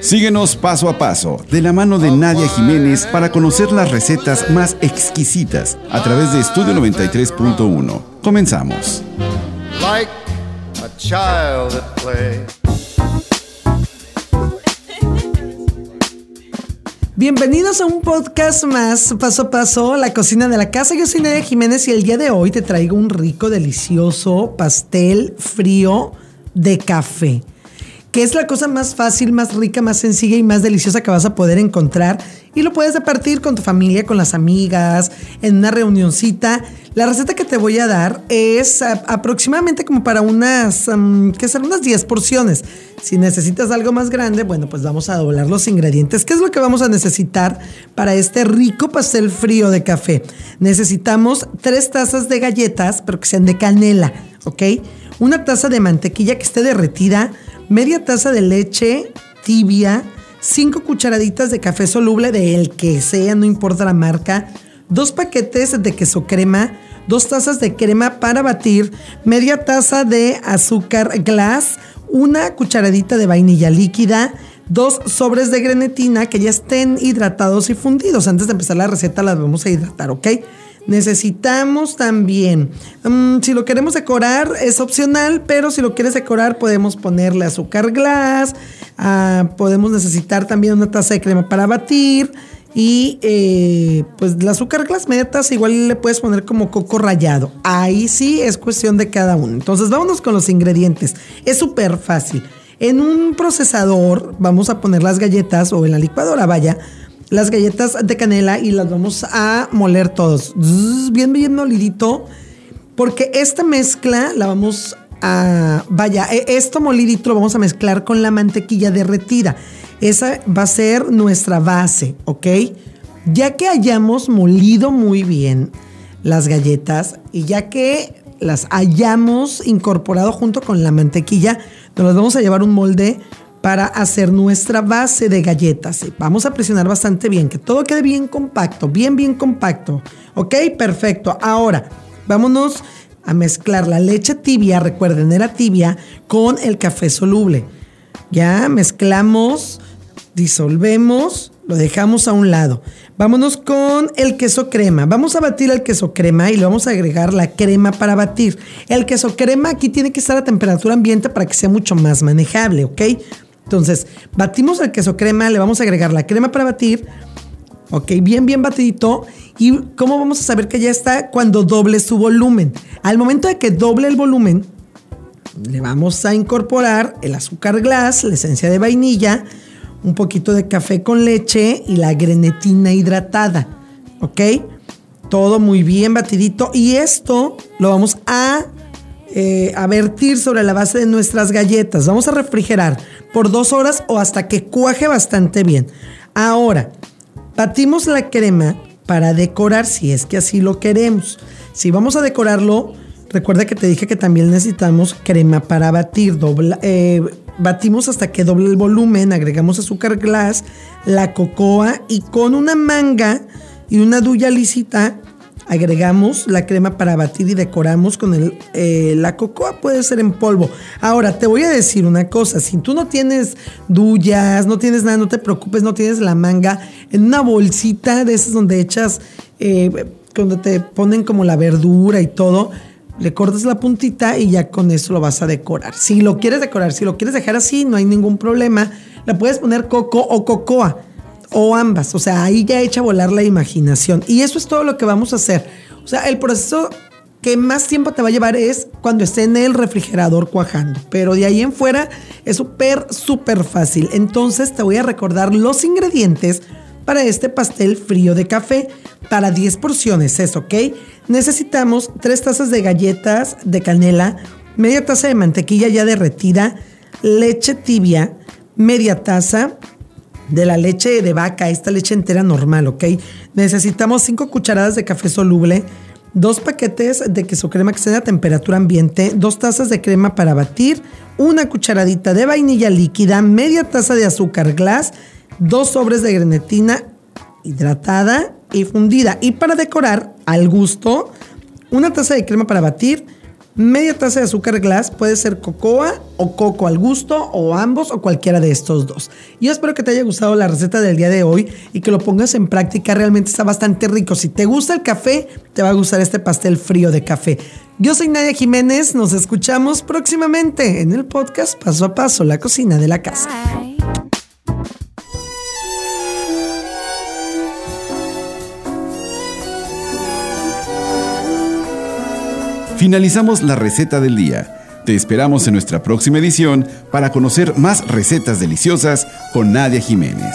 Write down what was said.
Síguenos paso a paso, de la mano de Nadia Jiménez, para conocer las recetas más exquisitas a través de Estudio 93.1. Comenzamos. Like a child at play. Bienvenidos a un podcast más, paso a paso, la cocina de la casa. Yo soy Nadia Jiménez y el día de hoy te traigo un rico, delicioso pastel frío de café que es la cosa más fácil, más rica, más sencilla y más deliciosa que vas a poder encontrar. Y lo puedes repartir con tu familia, con las amigas, en una reunioncita. La receta que te voy a dar es aproximadamente como para unas, ¿qué son? Unas 10 porciones. Si necesitas algo más grande, bueno, pues vamos a doblar los ingredientes. ¿Qué es lo que vamos a necesitar para este rico pastel frío de café? Necesitamos tres tazas de galletas, pero que sean de canela, ¿ok? Una taza de mantequilla que esté derretida media taza de leche tibia, 5 cucharaditas de café soluble de el que sea, no importa la marca, dos paquetes de queso crema, dos tazas de crema para batir, media taza de azúcar glass, una cucharadita de vainilla líquida, dos sobres de grenetina que ya estén hidratados y fundidos. Antes de empezar la receta las vamos a hidratar, ¿ok? Necesitamos también, mm, si lo queremos decorar es opcional, pero si lo quieres decorar podemos ponerle azúcar glass, ah, podemos necesitar también una taza de crema para batir y eh, pues el azúcar glass taza igual le puedes poner como coco rallado. Ahí sí es cuestión de cada uno. Entonces vámonos con los ingredientes. Es súper fácil. En un procesador vamos a poner las galletas o en la licuadora, vaya las galletas de canela y las vamos a moler todos. Bien, bien molidito. Porque esta mezcla la vamos a. Vaya, e, esto molidito lo vamos a mezclar con la mantequilla derretida. Esa va a ser nuestra base, ¿ok? Ya que hayamos molido muy bien las galletas y ya que las hayamos incorporado junto con la mantequilla, nos vamos a llevar un molde para hacer nuestra base de galletas. Vamos a presionar bastante bien, que todo quede bien compacto, bien, bien compacto. ¿Ok? Perfecto. Ahora, vámonos a mezclar la leche tibia, recuerden, era tibia, con el café soluble. Ya mezclamos, disolvemos, lo dejamos a un lado. Vámonos con el queso crema. Vamos a batir el queso crema y le vamos a agregar la crema para batir. El queso crema aquí tiene que estar a temperatura ambiente para que sea mucho más manejable, ¿ok? Entonces, batimos el queso crema, le vamos a agregar la crema para batir, ok, bien, bien batidito. ¿Y cómo vamos a saber que ya está? Cuando doble su volumen. Al momento de que doble el volumen, le vamos a incorporar el azúcar glass, la esencia de vainilla, un poquito de café con leche y la grenetina hidratada, ¿ok? Todo muy bien batidito. Y esto lo vamos a eh, a vertir sobre la base de nuestras galletas. Vamos a refrigerar por dos horas o hasta que cuaje bastante bien. Ahora, batimos la crema para decorar si es que así lo queremos. Si vamos a decorarlo, recuerda que te dije que también necesitamos crema para batir. Eh, batimos hasta que doble el volumen, agregamos azúcar glass, la cocoa y con una manga y una duya lisita agregamos la crema para batir y decoramos con el, eh, la cocoa, puede ser en polvo. Ahora, te voy a decir una cosa, si tú no tienes duyas, no tienes nada, no te preocupes, no tienes la manga, en una bolsita de esas donde echas, eh, cuando te ponen como la verdura y todo, le cortas la puntita y ya con eso lo vas a decorar. Si lo quieres decorar, si lo quieres dejar así, no hay ningún problema. Le puedes poner coco o cocoa o ambas. O sea, ahí ya echa a volar la imaginación. Y eso es todo lo que vamos a hacer. O sea, el proceso que más tiempo te va a llevar es cuando esté en el refrigerador cuajando. Pero de ahí en fuera es súper, súper fácil. Entonces te voy a recordar los ingredientes para este pastel frío de café para 10 porciones, ¿es ok? Necesitamos 3 tazas de galletas de canela, media taza de mantequilla ya derretida, leche tibia, media taza, de la leche de vaca, esta leche entera normal, ¿ok? Necesitamos 5 cucharadas de café soluble, dos paquetes de queso crema que sea a temperatura ambiente, dos tazas de crema para batir, una cucharadita de vainilla líquida, media taza de azúcar glass, dos sobres de grenetina hidratada y fundida. Y para decorar, al gusto, una taza de crema para batir, media taza de azúcar glass, puede ser cocoa o coco al gusto o ambos o cualquiera de estos dos. Yo espero que te haya gustado la receta del día de hoy y que lo pongas en práctica, realmente está bastante rico. Si te gusta el café, te va a gustar este pastel frío de café. Yo soy Nadia Jiménez, nos escuchamos próximamente en el podcast Paso a Paso, la cocina de la casa. Finalizamos la receta del día. Te esperamos en nuestra próxima edición para conocer más recetas deliciosas con Nadia Jiménez.